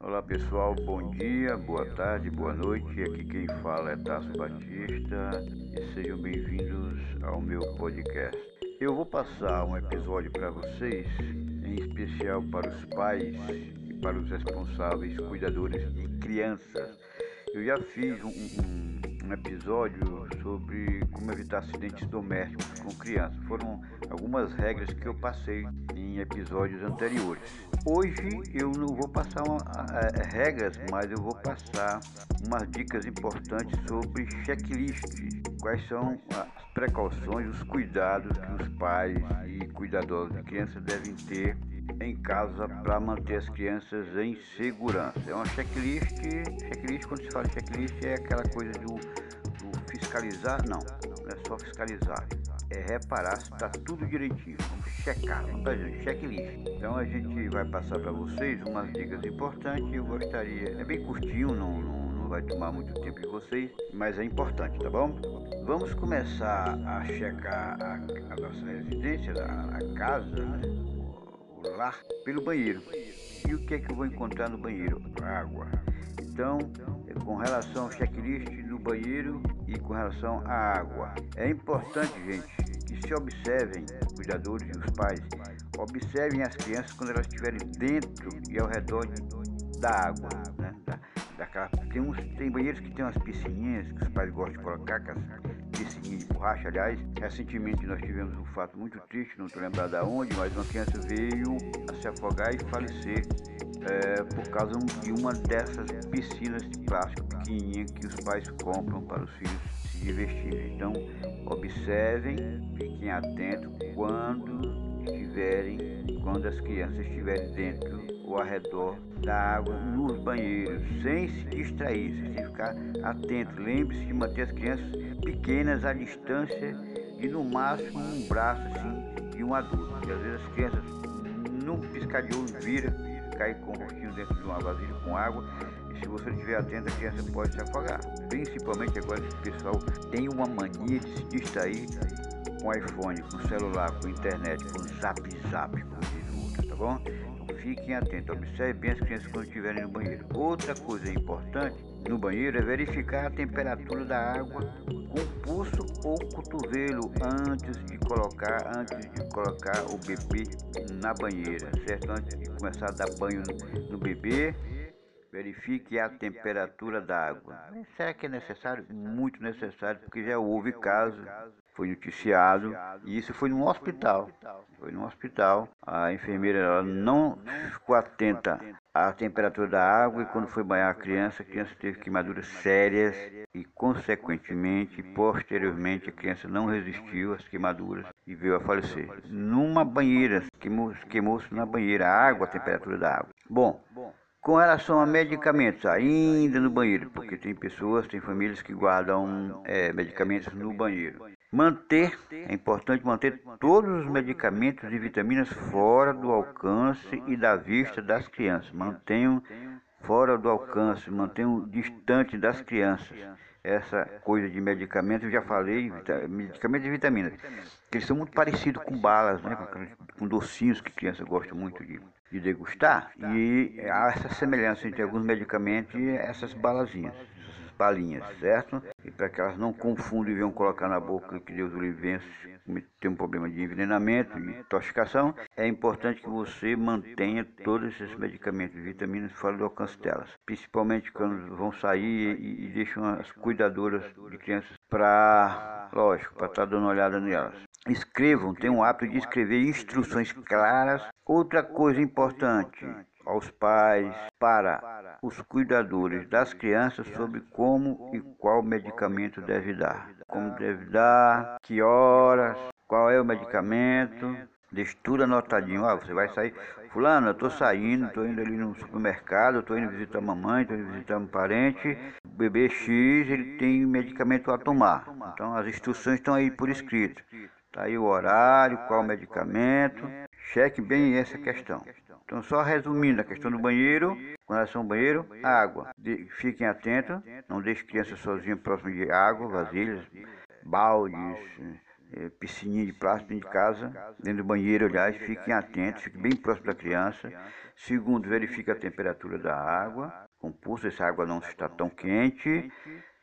Olá pessoal, bom dia, boa tarde, boa noite. Aqui quem fala é Tasso Batista e sejam bem-vindos ao meu podcast. Eu vou passar um episódio para vocês, em especial para os pais e para os responsáveis cuidadores de crianças. Eu já fiz um, um, um episódio sobre como evitar acidentes domésticos com crianças. Foram algumas regras que eu passei em episódios anteriores. Hoje eu não vou passar uma, regras, mas eu vou passar umas dicas importantes sobre checklist. Quais são as precauções, os cuidados que os pais e cuidadores de crianças devem ter em casa para manter as crianças em segurança. É uma checklist. Checklist, quando se fala checklist, é aquela coisa do, do fiscalizar. Não, não é só fiscalizar é reparar se está tudo direitinho. Vamos checar, vamos fazer checklist. Então a gente vai passar para vocês umas dicas importantes. Eu gostaria, é bem curtinho, não, não, não vai tomar muito tempo de vocês, mas é importante, tá bom? Vamos começar a checar a, a nossa residência, a, a casa, né? Lar, pelo banheiro. E o que é que eu vou encontrar no banheiro? Água. Então, com relação ao checklist do banheiro e com relação à água. É importante, gente, que se observem, cuidadores e os pais, observem as crianças quando elas estiverem dentro e ao redor da água. Da, daquela, tem, uns, tem banheiros que tem umas piscininhas que os pais gostam de colocar, que as piscininhas de borracha. Aliás, recentemente nós tivemos um fato muito triste, não estou lembrado aonde, mas uma criança veio a se afogar e falecer é, por causa de uma dessas piscinas de plástico pequenininha que os pais compram para os filhos se divertirem. Então, observem, fiquem atentos quando estiverem, quando as crianças estiverem dentro ao redor da água nos banheiros, sem se distrair, sem ficar atento. Lembre-se de manter as crianças pequenas à distância e no máximo um braço assim de um adulto. Porque às vezes as crianças num piscar de olho vira cair com o rostinho dentro de uma vasilha com água e se você estiver atento a criança pode se afogar. Principalmente agora que o pessoal tem uma mania de se distrair com iPhone, com celular, com internet, com zap zap, diz outro, tá bom? Fiquem atentos, observe bem as crianças quando estiverem no banheiro. Outra coisa importante no banheiro é verificar a temperatura da água com pulso ou cotovelo antes de colocar antes de colocar o bebê na banheira, certo? Antes de começar a dar banho no, no bebê, verifique a temperatura da água. Será que é necessário? Muito necessário, porque já houve casos foi noticiado e isso foi num hospital. Foi num hospital. A enfermeira não ficou atenta à temperatura da água e quando foi banhar a criança, a criança teve queimaduras sérias e consequentemente, posteriormente, a criança não resistiu às queimaduras e veio a falecer. Numa banheira, queimou-se queimou na banheira a água, a temperatura da água. Bom, com relação a medicamentos, ainda no banheiro, porque tem pessoas, tem famílias que guardam é, medicamentos no banheiro. Manter, é importante manter todos os medicamentos e vitaminas fora do alcance e da vista das crianças. Mantenham fora do alcance, mantenham distante das crianças. Essa coisa de medicamentos, eu já falei, medicamentos e vitaminas, eles são muito parecidos com balas, né? com docinhos que crianças gostam muito de, de degustar. E há essa semelhança entre alguns medicamentos e essas balazinhas balinhas, certo? E para que elas não confundam e venham colocar na boca que Deus o livre tem um problema de envenenamento e intoxicação, é importante que você mantenha todos esses medicamentos vitaminas fora do alcance delas. Principalmente quando vão sair e, e deixam as cuidadoras de crianças para, lógico, para estar tá dando uma olhada nelas. Escrevam, tenham o hábito de escrever instruções claras. Outra coisa importante, aos pais, para os cuidadores das crianças sobre como e qual medicamento deve dar. Como deve dar, que horas, qual é o medicamento. Deixe tudo anotadinho. Ah, você vai sair. Fulano, eu estou saindo, estou indo ali no supermercado, estou indo visitar a mamãe, estou indo visitar um parente. O bebê X, ele tem medicamento a tomar. Então as instruções estão aí por escrito. Está aí o horário, qual medicamento. Cheque bem essa questão. Então, só resumindo a questão do banheiro, com relação ao banheiro, água. De, fiquem atentos, não deixe crianças sozinhas próximo de água, vasilhas, baldes, é, piscininha de plástico dentro de casa, dentro do banheiro, aliás, fiquem atentos, fiquem bem próximo da criança. Segundo, verifique a temperatura da água, composto, se a água não está tão quente.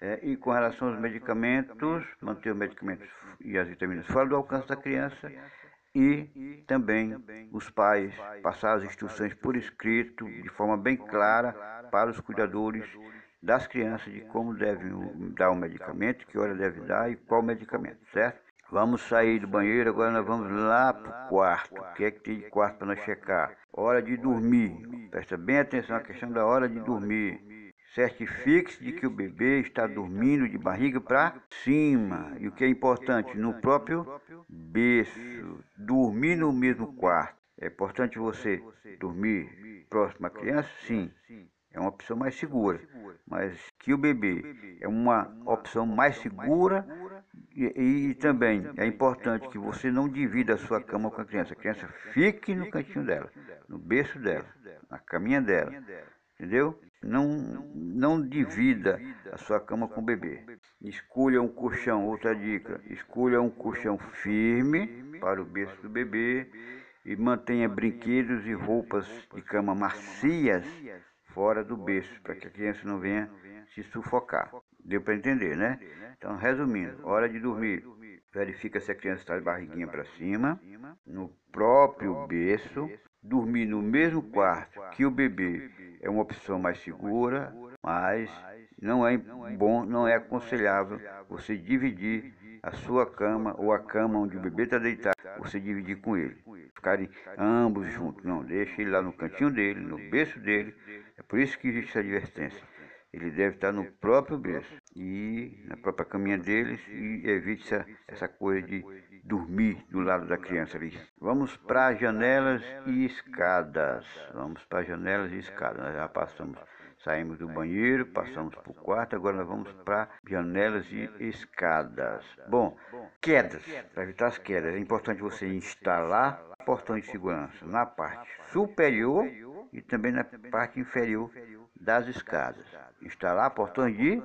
É, e com relação aos medicamentos, manter os medicamentos e as vitaminas fora do alcance da criança e também os pais passar as instruções por escrito, de forma bem clara, para os cuidadores das crianças de como devem dar o medicamento, que hora deve dar e qual medicamento, certo? Vamos sair do banheiro, agora nós vamos lá para o quarto. O que é que tem de quarto para nós checar? Hora de dormir. Presta bem atenção à questão da hora de dormir. Certifique-se de que o bebê está dormindo de barriga para cima. E o que é importante, no próprio berço. Dormir no mesmo quarto. É importante você dormir próximo à criança? Sim. É uma opção mais segura. Mas que o bebê é uma opção mais segura e, e, também é importante que você não divida a sua cama com a criança. A criança fique no cantinho dela, no berço dela, na caminha dela. Entendeu? Não, não divida a sua cama com o bebê. Escolha um colchão, outra dica, escolha um colchão firme para o berço do bebê e mantenha brinquedos e roupas de cama macias fora do berço, para que a criança não venha se sufocar. Deu para entender, né? Então, resumindo, hora de dormir. Verifica se a criança está de barriguinha para cima, no próprio berço, dormir no mesmo quarto que o bebê é uma opção mais segura, mas não é bom, não é aconselhável você dividir a sua cama ou a cama onde o bebê está deitado, você dividir com ele. Ficarem ambos juntos. Não, deixe ele lá no cantinho dele, no berço dele. É por isso que existe essa advertência. Ele deve estar no próprio berço e na própria caminha deles e evite essa, essa coisa de dormir do lado da criança ali. Vamos para janelas e escadas. Vamos para janelas e escadas. Nós já passamos, saímos do banheiro, passamos para o quarto, agora nós vamos para janelas e escadas. Bom, quedas. Para evitar as quedas, é importante você instalar portões de segurança na parte superior e também na parte inferior das escadas. Instalar portões de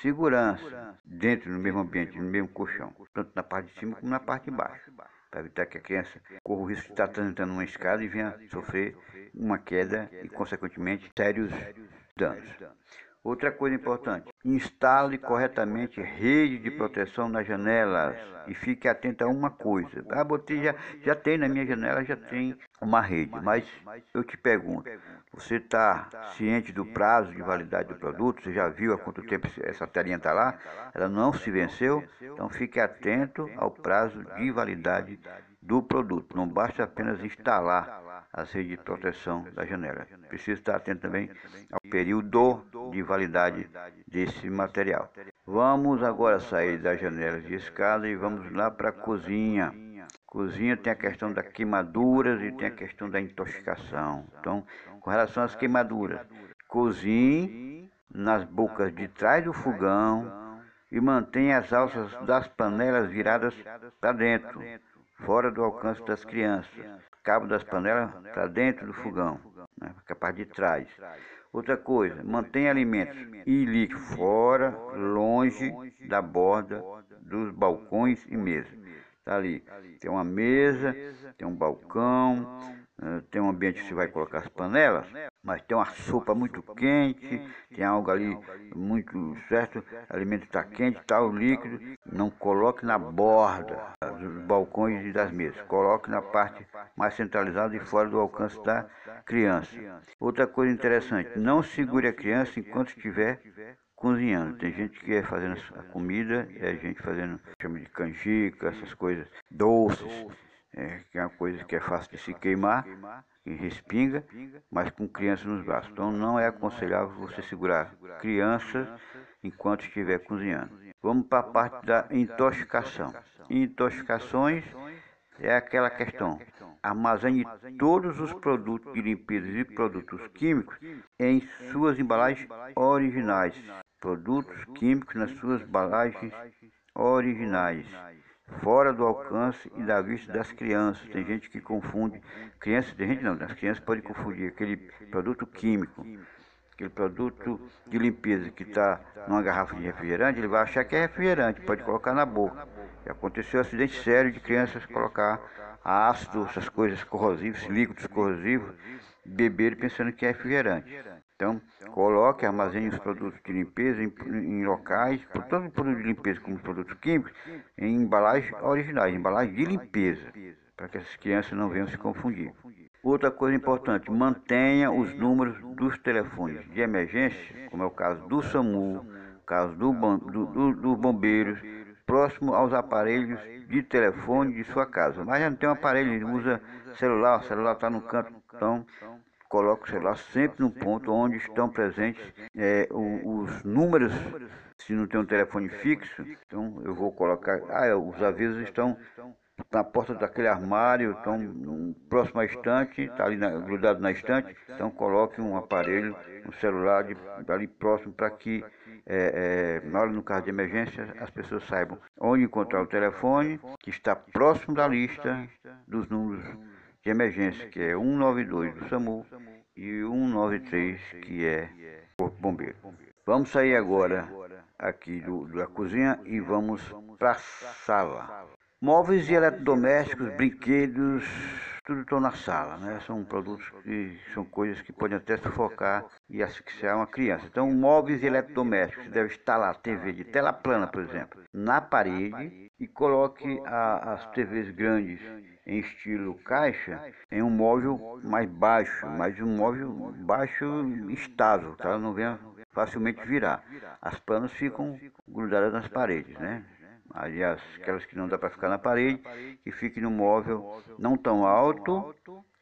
segurança dentro do mesmo ambiente, no mesmo colchão, tanto na parte de cima como na parte de baixo, para evitar que a criança corra o risco de estar transitando uma escada e venha sofrer uma queda e, consequentemente, sérios danos. Outra coisa importante, instale corretamente rede de proteção nas janelas e fique atento a uma coisa. Ah, botei já, já tem na minha janela, já tem uma rede, mas eu te pergunto, você está ciente do prazo de validade do produto? Você já viu há quanto tempo essa telinha está lá? Ela não se venceu? Então fique atento ao prazo de validade do produto. Não basta apenas instalar as redes de proteção da janela. Precisa estar atento também ao período de validade desse material. Vamos agora sair das janelas de escada e vamos lá para a cozinha. Cozinha tem a questão das queimaduras e tem a questão da intoxicação. Então, com relação às queimaduras, cozinhe nas bocas de trás do fogão e mantenha as alças das panelas viradas para dentro fora do alcance das crianças. Cabo das panelas para dentro do fogão, né, a parte de trás. Outra coisa, mantenha alimentos e líquido fora, longe da borda dos balcões e mesas. Tá ali, tem uma mesa, tem um balcão, eh, tem um ambiente que você vai colocar as panelas, mas tem uma sopa muito quente, tem algo ali muito certo, o alimento está quente, está o líquido, não coloque na borda dos balcões e das mesas, coloque na parte mais centralizada e fora do alcance da criança. Outra coisa interessante, não segure a criança enquanto estiver cozinhando. Tem gente que é fazendo a comida, a gente fazendo, chama de canjica, essas coisas doces, é, que é uma coisa que é fácil de se queimar e respinga, mas com criança nos braços. Então não é aconselhável você segurar crianças enquanto estiver cozinhando. Vamos para a parte da intoxicação. Intoxicações é aquela questão. Armazene todos os produtos de limpeza e produtos químicos em suas embalagens originais. Produtos químicos nas suas embalagens originais fora do alcance e da vista das crianças. Tem gente que confunde, crianças, tem gente não, as crianças podem confundir aquele produto químico, aquele produto de limpeza que está numa garrafa de refrigerante, ele vai achar que é refrigerante, pode colocar na boca. Já aconteceu acidente sério de crianças colocar ácido, essas coisas corrosivas, líquidos corrosivos, beber pensando que é refrigerante. Então, coloque, armazene os produtos de limpeza em, em locais, tanto produtos de limpeza como produtos químicos, em embalagens originais, embalagens de limpeza, para que essas crianças não venham se confundir. Outra coisa importante, mantenha os números dos telefones de emergência, como é o caso do SAMU, caso do, do, do, dos bombeiros, próximo aos aparelhos de telefone de sua casa. Mas já não tem um aparelho, usa celular, o celular está no canto, então coloque o celular sempre no ponto onde estão presentes é, os números. Se não tem um telefone fixo, então eu vou colocar. Ah, os avisos estão na porta daquele armário, estão próximo à estante, está ali na, grudado na estante, então coloque um aparelho, um celular de, ali próximo para que é, é, na hora no caso de emergência as pessoas saibam onde encontrar o telefone que está próximo da lista dos números de emergência, que é 192 do SAMU e 193 que é Corpo Bombeiro. Vamos sair agora aqui do, da cozinha e vamos para a sala. Móveis e eletrodomésticos, brinquedos, tudo estão na sala, né? São produtos que são coisas que podem até sufocar e asfixiar uma criança. Então, móveis e eletrodomésticos, deve instalar a TV de tela plana, por exemplo, na parede e coloque a, as TVs grandes em estilo caixa em um móvel mais baixo, mas um móvel baixo estável, tá? Não venha facilmente virar. As planas ficam grudadas nas paredes, né? aliás, aquelas que não dá para ficar na parede, que fique no móvel não tão alto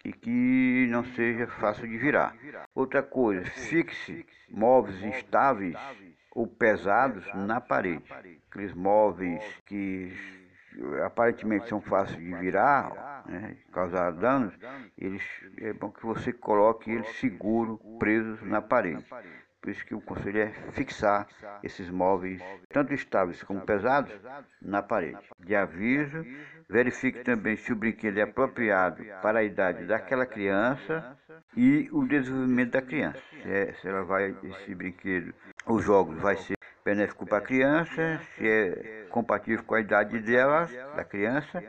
e que não seja fácil de virar. Outra coisa, fixe móveis instáveis ou pesados na parede. Aqueles móveis que aparentemente são fáceis de virar, né, causar danos, eles, é bom que você coloque eles seguros, presos na parede. Por isso que o conselho é fixar esses móveis, tanto estáveis como pesados, na parede. De aviso, verifique também se o brinquedo é apropriado para a idade daquela criança e o desenvolvimento da criança. Se, é, se ela vai, esse brinquedo, os jogos vai ser benéfico para a criança, se é compatível com a idade dela, da criança,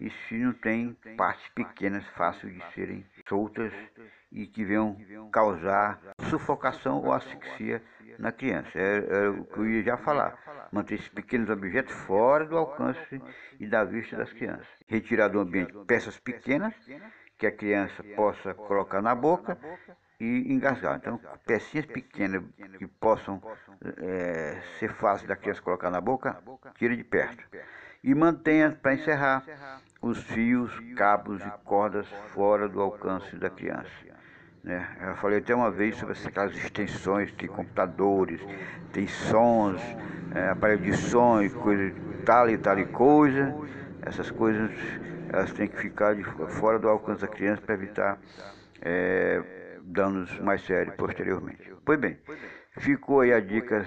e se não tem partes pequenas fáceis de serem soltas e que venham causar sufocação ou asfixia na criança. É, é, o que eu ia já falar. Manter esses pequenos objetos fora do alcance e da vista das crianças. Retirar do ambiente peças pequenas que a criança possa colocar na boca e engasgar. Então, pecinhas pequenas que possam é, ser fáceis da criança colocar na boca, tire de perto. E mantenha, para encerrar, os fios, cabos e cordas fora do alcance da criança. Né? Eu falei até uma vez sobre aquelas extensões, tem computadores, tem sons, é, aparelho de som e coisa, tal e tal e coisa. Essas coisas elas têm que ficar de, fora do alcance da criança para evitar é, danos mais sérios posteriormente. Pois bem, ficou aí a dica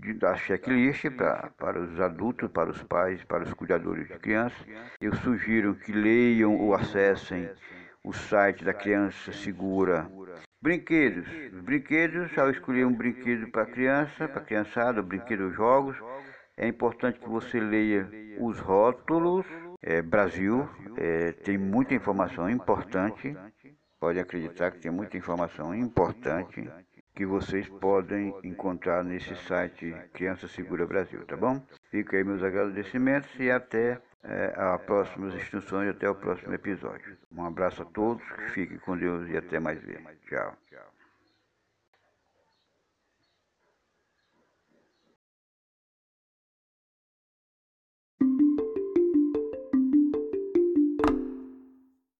de, da checklist pra, para os adultos, para os pais, para os cuidadores de crianças. Eu sugiro que leiam ou acessem o site da Criança Segura. Brinquedos. Brinquedos, ao escolher um brinquedo para criança, para criançada, brinquedos jogos, é importante que você leia os rótulos. É, Brasil é, tem muita informação importante. Pode acreditar que tem muita informação importante que vocês podem encontrar nesse site Criança Segura Brasil, tá bom? Fica aí meus agradecimentos e até é, a próximas instruções até o próximo episódio. Um abraço a todos, fiquem com Deus e até mais ver. Tchau.